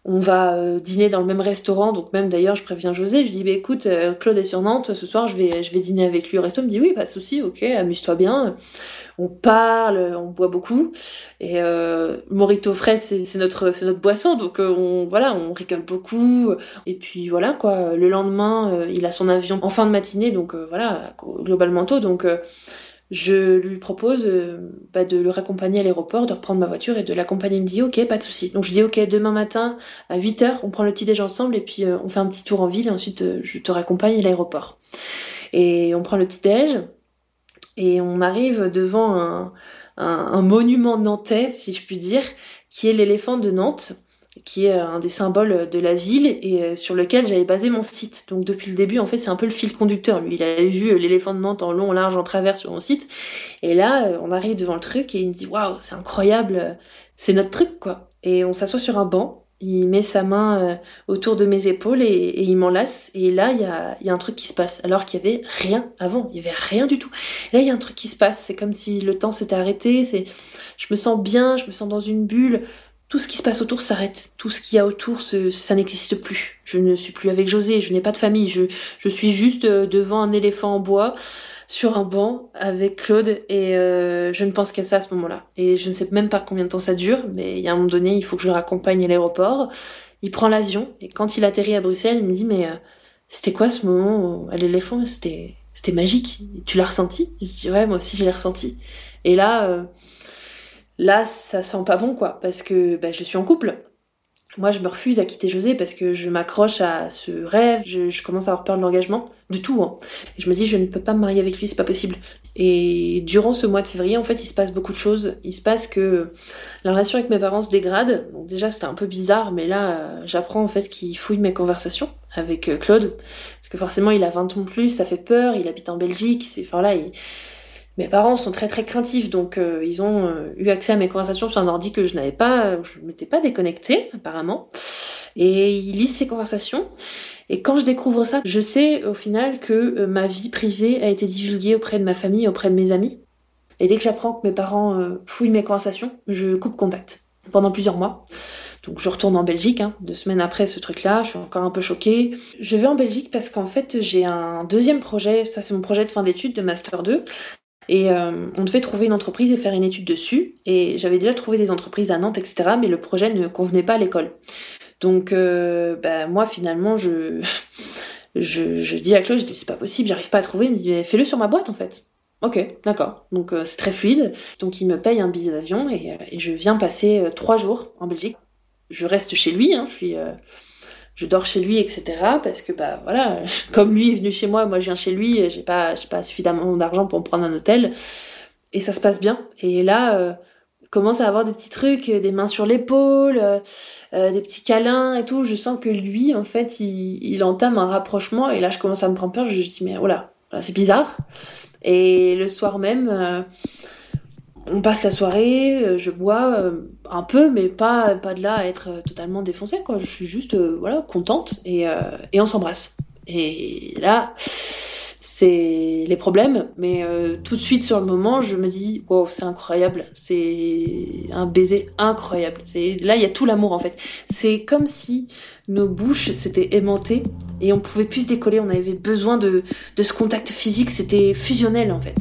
on va euh, dîner dans le même restaurant, donc même d'ailleurs je préviens José, je lui dis bah écoute euh, Claude est sur Nantes, ce soir je vais je vais dîner avec lui au resto, il me dit oui pas de souci, ok amuse-toi bien, on parle, on boit beaucoup. Et euh, morito frais c'est notre notre boisson. Donc euh, on voilà on rigole beaucoup. Et puis voilà quoi. Le lendemain il a son avion en fin de matinée. Donc voilà globalement tôt. Donc je lui propose euh, bah, de le raccompagner à l'aéroport, de reprendre ma voiture et de l'accompagner. Il me dit ok, pas de souci. Donc je dis ok, demain matin à 8h, on prend le petit déj ensemble et puis euh, on fait un petit tour en ville et ensuite euh, je te raccompagne à l'aéroport. Et on prend le petit déj et on arrive devant un, un monument nantais, si je puis dire, qui est l'éléphant de Nantes qui est un des symboles de la ville et euh, sur lequel j'avais basé mon site. Donc depuis le début, en fait, c'est un peu le fil conducteur. Lui, il avait vu l'éléphant de Nantes en long, en large, en travers sur mon site. Et là, euh, on arrive devant le truc et il me dit waouh, c'est incroyable, c'est notre truc quoi. Et on s'assoit sur un banc. Il met sa main euh, autour de mes épaules et, il m'enlace. Et là, il y a, y a, un truc qui se passe. Alors qu'il y avait rien avant. Il y avait rien du tout. là, il y a un truc qui se passe. C'est comme si le temps s'était arrêté. C'est, je me sens bien. Je me sens dans une bulle tout ce qui se passe autour s'arrête. Tout ce qu'il y a autour, ça n'existe plus. Je ne suis plus avec José, je n'ai pas de famille. Je, je suis juste euh, devant un éléphant en bois, sur un banc, avec Claude, et euh, je ne pense qu'à ça à ce moment-là. Et je ne sais même pas combien de temps ça dure, mais il y a un moment donné, il faut que je le raccompagne à l'aéroport. Il prend l'avion, et quand il atterrit à Bruxelles, il me dit, mais euh, c'était quoi ce moment à l'éléphant? C'était c'était magique. Tu l'as ressenti? Je dis, ouais, moi aussi, je l'ai ressenti. Et là... Là, ça sent pas bon, quoi, parce que bah, je suis en couple. Moi, je me refuse à quitter José parce que je m'accroche à ce rêve, je, commence à avoir peur de l'engagement, de tout. Hein. je me dis, je ne peux pas me marier avec lui, c'est pas possible. Et durant ce mois de février, en fait, il se passe beaucoup de choses. Il se passe que la relation avec mes parents se dégrade. Déjà, c'était un peu bizarre, mais là, j'apprends en fait qu'il fouille mes conversations avec euh, Claude. Parce que forcément, il a 20 ans de plus, ça fait peur, il habite en Belgique, c'est, enfin là, il mes parents sont très très craintifs, donc euh, ils ont euh, eu accès à mes conversations sur un ordi que je n'avais pas, je m'étais pas déconnectée apparemment, et ils lisent ces conversations. Et quand je découvre ça, je sais au final que euh, ma vie privée a été divulguée auprès de ma famille, auprès de mes amis. Et dès que j'apprends que mes parents fouillent mes conversations, je coupe contact pendant plusieurs mois. Donc je retourne en Belgique, hein, deux semaines après ce truc-là, je suis encore un peu choquée. Je vais en Belgique parce qu'en fait j'ai un deuxième projet, ça c'est mon projet de fin d'études de Master 2, et euh, on devait trouver une entreprise et faire une étude dessus. Et j'avais déjà trouvé des entreprises à Nantes, etc. Mais le projet ne convenait pas à l'école. Donc, euh, bah, moi, finalement, je, je, dis à Claude, je dis, c'est pas possible, j'arrive pas à trouver. Il me dit, fais-le sur ma boîte, en fait. Ok, d'accord. Donc, euh, c'est très fluide. Donc, il me paye un billet d'avion et, et, je viens passer trois jours en Belgique. Je reste chez lui, hein, je suis je dors chez lui, etc. Parce que bah voilà, comme lui est venu chez moi, moi je viens chez lui, j'ai pas pas suffisamment d'argent pour me prendre un hôtel, et ça se passe bien. Et là, euh, commence à avoir des petits trucs, des mains sur l'épaule, euh, euh, des petits câlins et tout. Je sens que lui, en fait, il, entame un rapprochement, et là je commence à me prendre peur. Je me dis mais oh là, c'est bizarre. Et le soir même on passe la soirée, euh, je bois euh, un peu, mais pas, pas de là à être euh, totalement défoncée, quoi. Je suis juste, voilà, contente et, et on s'embrasse. Et là, c'est les problèmes, mais tout de suite sur le moment, je me dis, wow, c'est incroyable, c'est un baiser incroyable. C'est là, il y a tout l'amour en fait. C'est comme si nos bouches s'étaient aimantées et on pouvait plus se décoller. On avait besoin de, de ce contact physique, c'était fusionnel en fait.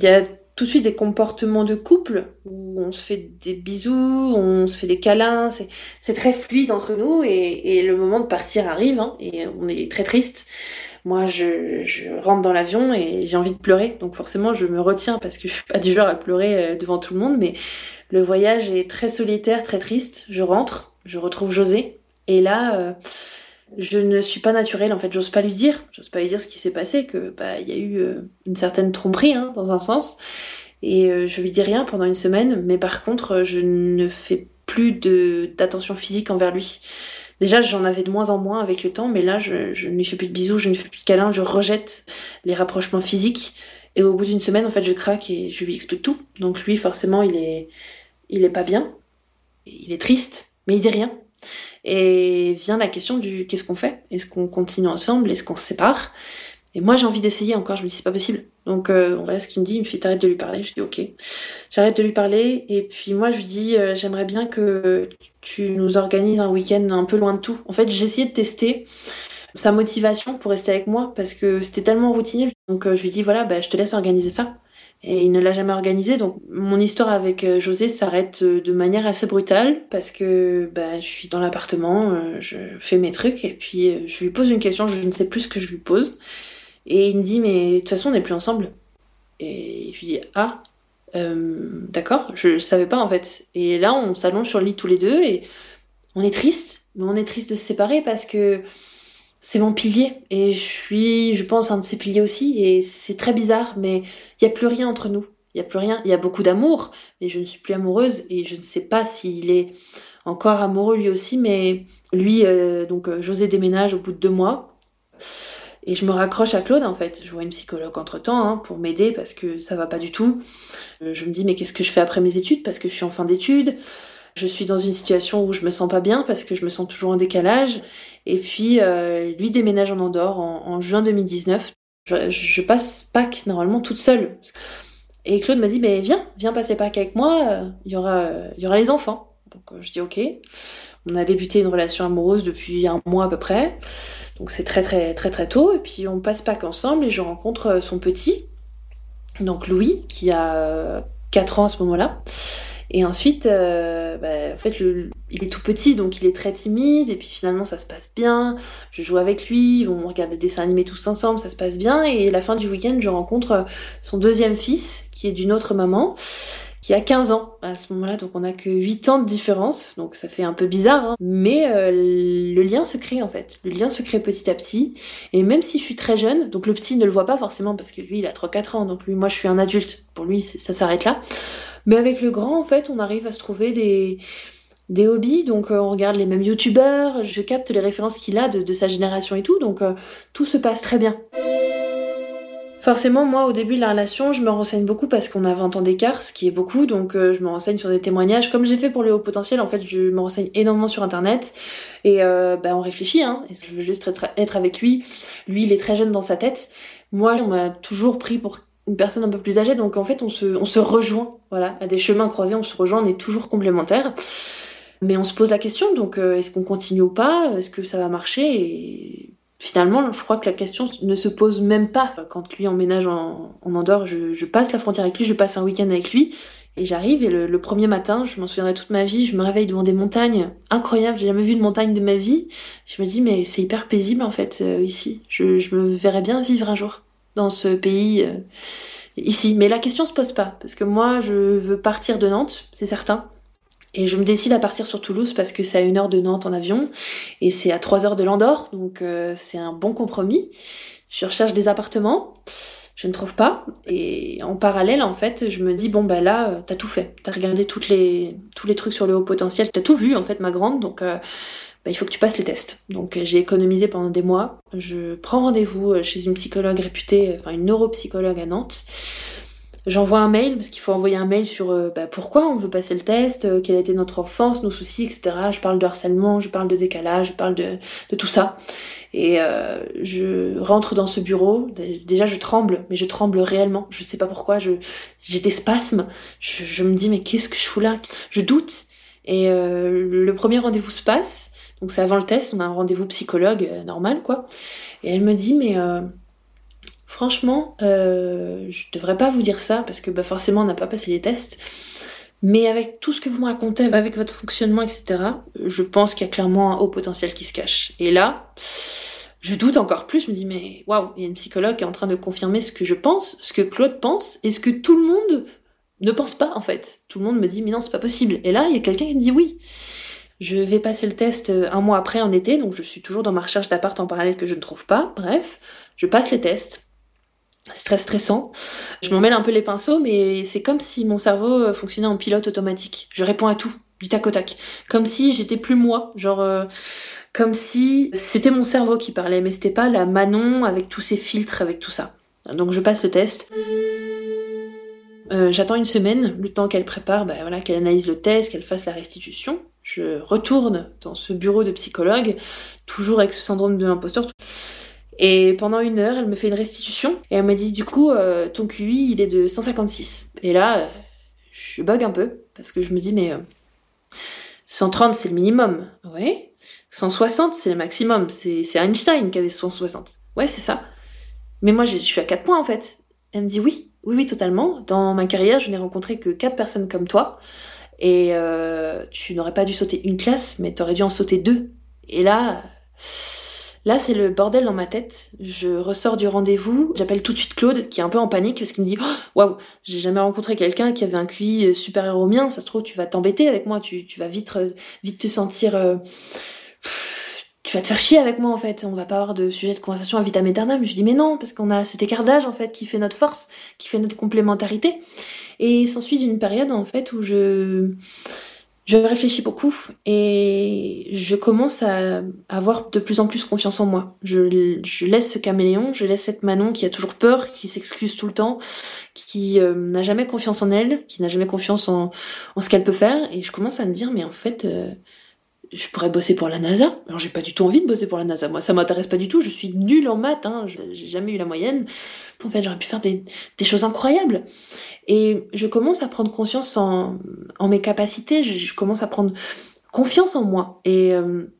Il y a tout de suite des comportements de couple où on se fait des bisous, on se fait des câlins, c'est très fluide entre nous et, le moment de partir arrive hein, et on est très triste. Moi, je, rentre dans l'avion et j'ai envie de pleurer, donc forcément je me retiens parce que je suis pas du genre à pleurer euh, devant tout le monde, mais le voyage est très solitaire, très triste. Je rentre, je retrouve José et là. Euh, je ne suis pas naturelle en fait, j'ose pas lui dire, j'ose pas lui dire ce qui s'est passé, que bah il y a eu euh, une certaine tromperie hein, dans un sens, et euh, je lui dis rien pendant une semaine, mais par contre je ne fais plus de d'attention physique envers lui. Déjà j'en avais de moins en moins avec le temps, mais là je, je ne lui fais plus de bisous, je ne fais plus de câlins, je rejette les rapprochements physiques, et au bout d'une semaine en fait je craque et je lui explique tout. Donc lui forcément il est il est pas bien, il est triste, mais il dit rien. Et vient la question du qu'est-ce qu'on fait? Est-ce qu'on continue ensemble? Est-ce qu'on se sépare? Et moi j'ai envie d'essayer encore, je me dis c'est pas possible. Donc euh, voilà ce qu'il me dit, il me fait t'arrêtes de lui parler. Je dis ok. J'arrête de lui parler et puis moi je lui dis euh, j'aimerais bien que tu nous organises un week-end un peu loin de tout. En fait j'ai essayé de tester sa motivation pour rester avec moi parce que c'était tellement routinier. Donc euh, je lui dis voilà bah, je te laisse organiser ça et il ne l'a jamais organisé. Donc mon histoire avec euh, José s'arrête euh, de manière assez brutale parce que bah, je suis dans l'appartement, euh, je fais mes trucs et puis je lui pose une question, je ne sais plus ce que je lui pose. Et il me dit mais de toute façon on n'est plus ensemble. Et je lui dis ah d'accord, je, ne savais pas en fait. Et là on s'allonge sur le lit tous les deux et on est triste, mais on est triste de se séparer parce que c'est mon pilier et je suis, je pense, un de ses piliers aussi et c'est très bizarre, mais il y a plus rien entre nous. Il y a plus rien. Il y a beaucoup d'amour, mais je ne suis plus amoureuse et je ne sais pas s'il est encore amoureux lui aussi, mais lui, euh, donc euh, José déménage au bout de deux mois. Et je me raccroche à Claude en fait. Je vois une psychologue entre temps hein, pour m'aider parce que ça va pas du tout. Euh, je me dis mais qu'est-ce que je fais après mes études parce que je suis en fin d'études? Je suis dans une situation où je me sens pas bien parce que je me sens toujours en décalage. Et puis, euh, lui déménage en Andorre en, juin 2019. Je, passe Pâques normalement toute seule. Et Claude m'a dit, mais viens, viens passer Pâques avec moi, euh, il y aura, il y aura les enfants. Donc euh, je dis ok. On a débuté une relation amoureuse depuis un mois à peu près. Donc c'est très très très très tôt. Et puis on passe Pâques ensemble et je rencontre son petit, donc Louis, qui a 4 ans à ce moment-là. Et ensuite, euh, bah, en fait, il est tout petit, donc il est très timide, et puis finalement, ça se passe bien. Je joue avec lui, on regarde des dessins animés tous ensemble, ça se passe bien. Et la fin du week-end, je rencontre son deuxième fils, qui est d'une autre maman, qui a 15 ans à ce moment-là, donc on a que 8 ans de différence, donc ça fait un peu bizarre, hein. mais euh, le lien se crée en fait, le lien se crée petit à petit, et même si je suis très jeune, donc le petit ne le voit pas forcément parce que lui il a 3-4 ans, donc lui moi je suis un adulte, pour lui ça s'arrête là, mais avec le grand en fait on arrive à se trouver des des hobbies, donc euh, on regarde les mêmes youtubeurs, je capte les références qu'il a de, sa génération et tout, donc euh, tout se passe très bien. Forcément, moi, au début de la relation, je me renseigne beaucoup parce qu'on a 20 ans d'écart, ce qui est beaucoup, donc euh, je me renseigne sur des témoignages. Comme j'ai fait pour le haut potentiel, en fait, je me renseigne énormément sur Internet. Et euh, bah, on réfléchit, hein. Est-ce que je veux juste être, avec lui Lui, il est très jeune dans sa tête. Moi, on m'a toujours pris pour une personne un peu plus âgée, donc en fait, on se, on rejoint. Voilà, à des chemins croisés, on se rejoint, on est toujours complémentaires. Mais on se pose la question, donc euh, est-ce qu'on continue ou pas? Est-ce que ça va marcher? Finalement, je crois que la question ne se pose même pas. Quand lui emménage en, en Andorre, je, passe la frontière avec lui, je passe un week-end avec lui, et j'arrive, et le, premier matin, je m'en souviendrai toute ma vie, je me réveille devant des montagnes incroyables, j'ai jamais vu de montagne de ma vie. Je me dis, mais c'est hyper paisible en fait, euh, ici. Je, me verrais bien vivre un jour dans ce pays, euh, ici. Mais la question se pose pas, parce que moi, je veux partir de Nantes, c'est certain. Et je me décide à partir sur Toulouse parce que c'est à une heure de Nantes en avion et c'est à trois heures de l'Andorre, donc euh, c'est un bon compromis. Je recherche des appartements, je ne trouve pas. Et en parallèle, en fait, je me dis bon bah là, euh, t'as tout fait, t'as regardé toutes les tous les trucs sur le haut potentiel, t'as tout vu en fait, ma grande, donc euh, bah, il faut que tu passes les tests. Donc j'ai économisé pendant des mois. Je prends rendez-vous chez une psychologue réputée, enfin une neuropsychologue à Nantes. J'envoie un mail, parce qu'il faut envoyer un mail sur euh, bah, pourquoi on veut passer le test, euh, quelle a été notre enfance, nos soucis, etc. Je parle de harcèlement, je parle de décalage, je parle de, de tout ça. Et euh, je rentre dans ce bureau, déjà je tremble, mais je tremble réellement. Je sais pas pourquoi, je j'ai des spasmes. Je, je, me dis mais qu'est-ce que je fous là? Je doute. Et le premier rendez-vous se passe, donc c'est avant le test, on a un rendez-vous psychologue normal quoi. Et elle me dit mais franchement, euh, je devrais pas vous dire ça parce que bah, forcément on n'a pas passé les tests. Mais avec tout ce que vous me racontez, avec votre fonctionnement, etc., je pense qu'il y a clairement un haut potentiel qui se cache. Et là, je doute encore plus. Je me dis, mais waouh, il y a une psychologue qui est en train de confirmer ce que je pense, ce que Claude pense, et ce que tout le monde ne pense pas, en fait. Tout le monde me dit, mais non, c'est pas possible. Et là, il y a quelqu'un qui me dit oui. Je vais passer le test euh, un mois après en été, donc je suis toujours dans ma recherche d'appart en parallèle que je ne trouve pas. Bref, je passe les tests. C'est très stressant. Je m'en mêle un peu les pinceaux, mais c'est comme si mon cerveau euh, fonctionnait en pilote automatique. Je réponds à tout, du tac au tac. Comme si j'étais plus moi. Genre, euh, comme si c'était mon cerveau qui parlait, mais c'était pas la Manon avec tous ses filtres, avec tout ça. Donc je passe le test. Euh, j'attends une semaine, le temps qu'elle prépare, bah, voilà, qu'elle analyse le test, qu'elle fasse la restitution. Je retourne dans ce bureau de psychologue, toujours avec ce syndrome de l'imposteur. Et pendant une heure, elle me fait une restitution et elle me dit du coup, euh, ton QI, il est de 156. Et là, euh, je bug un peu parce que je me dis, mais 130, c'est le minimum. Ouais. 160, c'est le maximum. C'est Einstein qui avait 160. Ouais, c'est ça. Mais moi, je suis à 4 points en fait. Elle me dit oui, oui, oui, totalement. Dans ma carrière, je n'ai rencontré que 4 personnes comme toi. Et euh, tu n'aurais pas dû sauter une classe, mais tu aurais dû en sauter deux. Et là, là, c'est le bordel dans ma tête. Je ressors du rendez-vous, j'appelle tout de suite Claude, qui est un peu en panique, parce qu'il me dit oh, Waouh, j'ai jamais rencontré quelqu'un qui avait un QI supérieur au mien. Ça se trouve, tu vas t'embêter avec moi, tu, vas vite, vite te sentir. Euh, tu vas te faire chier avec moi en fait, on va pas avoir de sujet de conversation à vitam aeternam. Je dis mais non, parce qu'on a cet écart en fait qui fait notre force, qui fait notre complémentarité. Et s'ensuit d'une période en fait où je je réfléchis beaucoup et je commence à avoir de plus en plus confiance en moi. Je, laisse ce caméléon, je laisse cette Manon qui a toujours peur, qui s'excuse tout le temps, qui euh, n'a jamais confiance en elle, qui n'a jamais confiance en, en ce qu'elle peut faire. Et je commence à me dire, mais en fait, euh, je pourrais bosser pour la NASA. Alors j'ai pas du tout envie de bosser pour la NASA. Moi, ça m'intéresse pas du tout. Je suis nulle en maths. Hein. J'ai jamais eu la moyenne. En fait, j'aurais pu faire des, choses incroyables. Et je commence à prendre conscience en, en mes capacités. Je, commence à prendre confiance en moi. Et euh,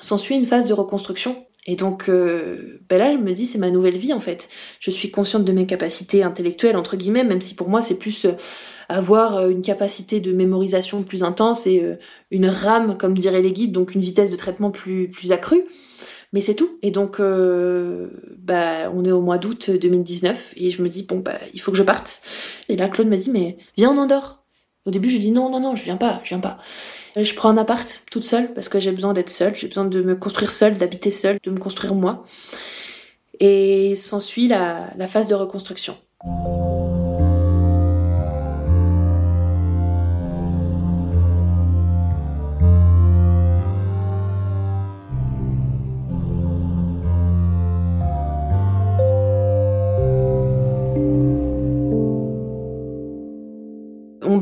s'ensuit une phase de reconstruction et donc euh, ben là, je me dis, c'est ma nouvelle vie en fait. Je suis consciente de mes capacités intellectuelles, entre guillemets, même si pour moi c'est plus euh, avoir euh, une capacité de mémorisation plus intense et une RAM, comme diraient les guides, donc une vitesse de traitement plus, accrue. Mais c'est tout. Et donc, bah, on est au mois d'août 2019 et je me dis, bon, bah, il faut que je parte. Et là, Claude m'a dit, mais viens, on endort. Au début, je dis non, non, non, je viens pas, je viens pas. Je prends un appart toute seule parce que j'ai besoin d'être seule, j'ai besoin de me construire seule, d'habiter seule, de me construire moi. Et s'ensuit la, la phase de reconstruction.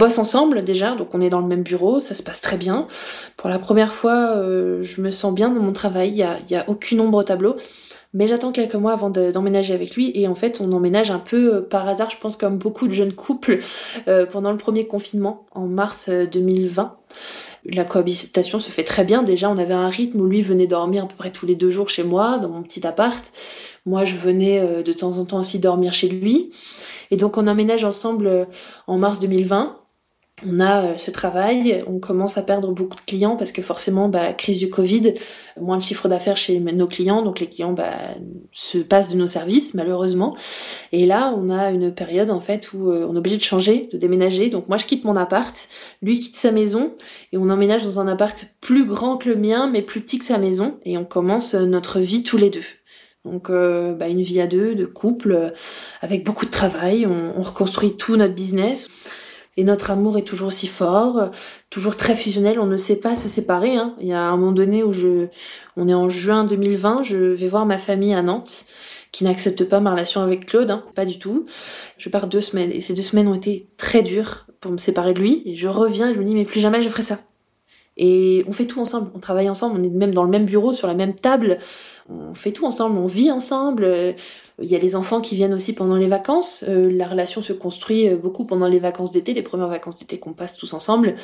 Bosse ensemble déjà, donc on est dans le même bureau, ça se passe très bien. Pour la première fois, euh, je me sens bien dans mon travail, il n'y a, a, aucune ombre au tableau. Mais j'attends quelques mois avant d'emménager avec lui et en fait on emménage un peu euh, par hasard, je pense comme beaucoup de jeunes couples euh, pendant le premier confinement en mars 2020. La cohabitation se fait très bien. Déjà, on avait un rythme où lui venait dormir à peu près tous les deux jours chez moi, dans mon petit appart. Moi, je venais de temps en temps aussi dormir chez lui. Et donc, on emménage ensemble en mars 2020 on a euh, ce travail, on commence à perdre beaucoup de clients parce que forcément, bah, crise du Covid, moins de chiffre d'affaires chez nos clients, donc les clients bah, se passent de nos services malheureusement. Et là, on a une période en fait où euh, on est obligé de changer, de déménager. Donc moi, je quitte mon appart, lui quitte sa maison et on emménage dans un appart plus grand que le mien, mais plus petit que sa maison, et on commence euh, notre vie tous les deux. Donc bah, une vie à deux, de couple, avec beaucoup de travail. On, on reconstruit tout notre business. Et notre amour est toujours aussi fort, toujours très fusionnel. On ne sait pas se séparer. Hein. Il y a un moment donné où je, on est en juin 2020, je vais voir ma famille à Nantes, qui n'accepte pas ma relation avec Claude, hein. pas du tout. Je pars deux semaines et ces deux semaines ont été très dures pour me séparer de lui. Et je reviens et je me dis mais plus jamais je ferai ça. Et on fait tout ensemble, on travaille ensemble, on est même dans le même bureau, sur la même table, on fait tout ensemble, on vit ensemble. Il y a les enfants qui viennent aussi pendant les vacances. Euh, la relation se construit euh, beaucoup pendant les vacances d'été, les premières vacances d'été qu'on passe tous ensemble.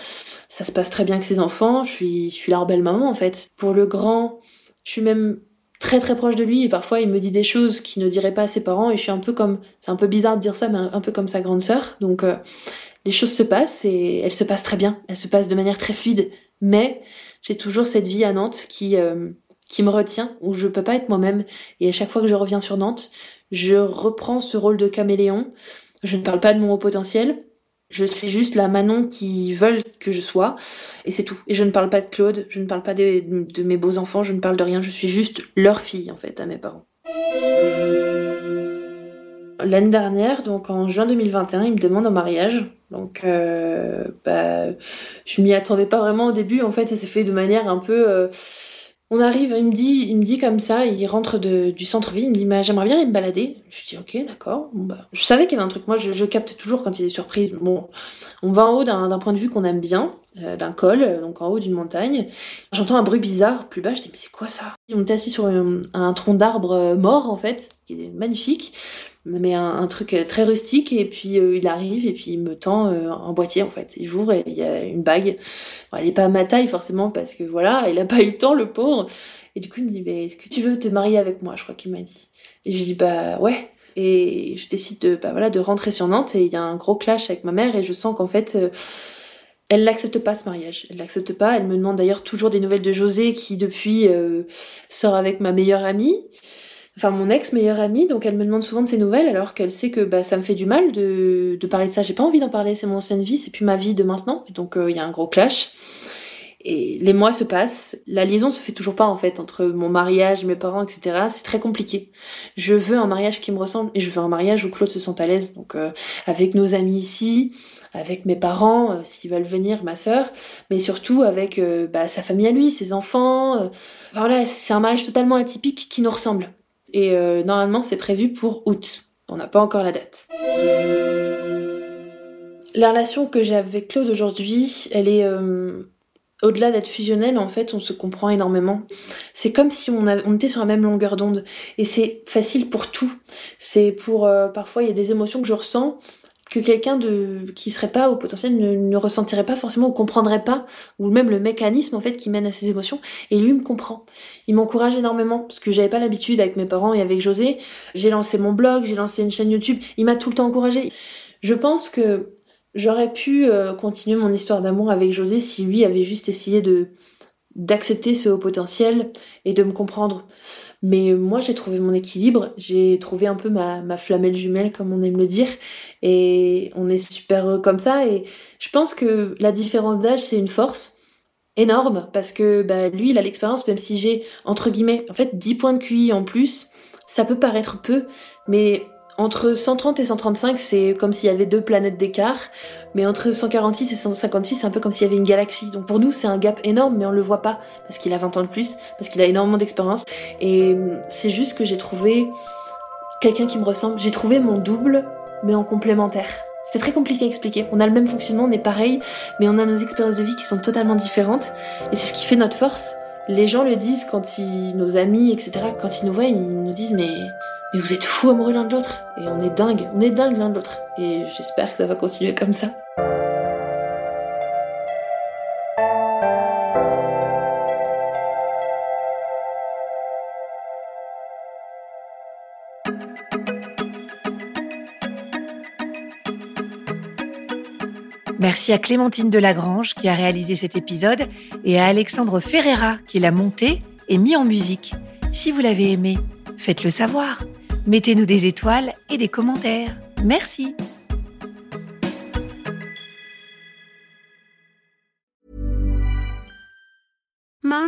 Ça se passe très bien avec ses enfants. Je suis, je suis leur belle maman en fait. Pour le grand, je suis même très très proche de lui et parfois il me dit des choses qu'il ne dirait pas à ses parents et je suis un peu comme, c'est un peu bizarre de dire ça, mais un peu comme sa grande sœur. Donc euh, les choses se passent et elles se passent très bien, elles se passent de manière très fluide. Mais j'ai toujours cette vie à Nantes qui qui me retient, où je peux pas être moi-même. Et à chaque fois que je reviens sur Nantes, je reprends ce rôle de caméléon. Je ne parle pas de mon haut potentiel, je suis juste la Manon qui veulent que je sois, et c'est tout. Et je ne parle pas de Claude, je ne parle pas de, mes beaux enfants, je ne parle de rien, je suis juste leur fille en fait à mes parents. L'année dernière, donc en juin 2021, il me demande en mariage. Donc, euh, bah, je m'y attendais pas vraiment au début. En fait, ça s'est fait de manière un peu. Euh, on arrive, il me dit, il me dit comme ça, il rentre du centre-ville, il me dit, bah, j'aimerais bien aller me balader. Je dis, ok, d'accord. bah, je savais qu'il y avait un truc. Moi, je, capte toujours quand il est surprise. Bon, on va en haut d'un point de vue qu'on aime bien, euh, d'un col, donc en haut d'une montagne. J'entends un bruit bizarre plus bas. Je dis, mais c'est quoi ça? On est assis sur un, un tronc d'arbre euh, mort, en fait, qui est magnifique mais un, un, truc très rustique et puis euh, il arrive et puis il me tend euh, un boîtier en fait. Il j'ouvre et il y a une bague. Elle est pas à ma taille forcément parce que voilà, il a pas eu le temps le pauvre. Et du coup il me dit mais est-ce que tu veux te marier avec moi? Je crois qu'il m'a dit. Et je lui dis bah ouais. Et je décide de bah voilà de rentrer sur Nantes et il y a un gros clash avec ma mère et je sens qu'en fait euh, elle n'accepte pas ce mariage. Elle l'accepte pas. Elle me demande d'ailleurs toujours des nouvelles de José qui depuis euh, sort avec ma meilleure amie enfin mon ex meilleure amie, donc elle me demande souvent de ses nouvelles alors qu'elle sait que bah, ça me fait du mal de, de parler de ça. J'ai pas envie d'en parler, c'est mon ancienne vie, c'est plus ma vie de maintenant. donc il euh, y a un gros clash. Et les mois se passent, la liaison se fait toujours pas en fait entre mon mariage, mes parents, etc. C'est très compliqué. Je veux un mariage qui me ressemble et je veux un mariage où Claude se sent à l'aise. Donc euh, avec nos amis ici, avec mes parents euh, s'ils veulent venir, ma sœur, mais surtout avec bah, sa famille à lui, ses enfants. voilà, c'est un mariage totalement atypique qui nous ressemble. Et euh, normalement, c'est prévu pour août. On n'a pas encore la date. La relation que j'ai avec Claude aujourd'hui, elle est euh, au-delà d'être fusionnelle, en fait, on se comprend énormément. C'est comme si on, était sur la même longueur d'onde. Et c'est facile pour tout. C'est pour... Euh, parfois, il y a des émotions que je ressens que quelqu'un de qui serait pas au potentiel ne, ressentirait pas forcément ou comprendrait pas ou même le mécanisme en fait qui mène à ces émotions. Et lui me comprend. Il m'encourage énormément parce que j'avais pas l'habitude avec mes parents et avec José. J'ai lancé mon blog j'ai lancé une chaîne YouTube. Il m'a tout le temps encouragé. Je pense que j'aurais pu euh, continuer mon histoire d'amour avec José si lui avait juste essayé de d'accepter ce haut potentiel et de me comprendre mais moi, j'ai trouvé mon équilibre, j'ai trouvé un peu ma, flamelle jumelle, comme on aime le dire, et on est super heureux comme ça. Et je pense que la différence d'âge, c'est une force énorme, parce que bah, lui, il a l'expérience, même si j'ai, entre guillemets, en fait, 10 points de QI en plus, ça peut paraître peu, mais entre 130 et 135, c'est comme s'il y avait deux planètes d'écart, mais entre 146 et 156, c'est un peu comme s'il y avait une galaxie. Donc pour nous, c'est un gap énorme, mais on le voit pas, parce qu'il a 20 ans de plus, parce qu'il a énormément d'expérience. Et c'est juste que j'ai trouvé quelqu'un qui me ressemble. J'ai trouvé mon double, mais en complémentaire. C'est très compliqué à expliquer. On a le même fonctionnement, on est pareil, mais on a nos expériences de vie qui sont totalement différentes. Et c'est ce qui fait notre force. Les gens le disent quand ils, nos amis, etc., quand ils nous voient, ils nous disent mais mais vous êtes fous amoureux l'un de l'autre. Et on est dingue, on est dingue l'un de l'autre. Et j'espère que ça va continuer comme ça. Merci à Clémentine Delagrange qui a réalisé cet épisode et à Alexandre Ferreira qui l'a monté et mis en musique. Si vous l'avez aimé, faites-le savoir. Mettez-nous des étoiles et des commentaires. Merci.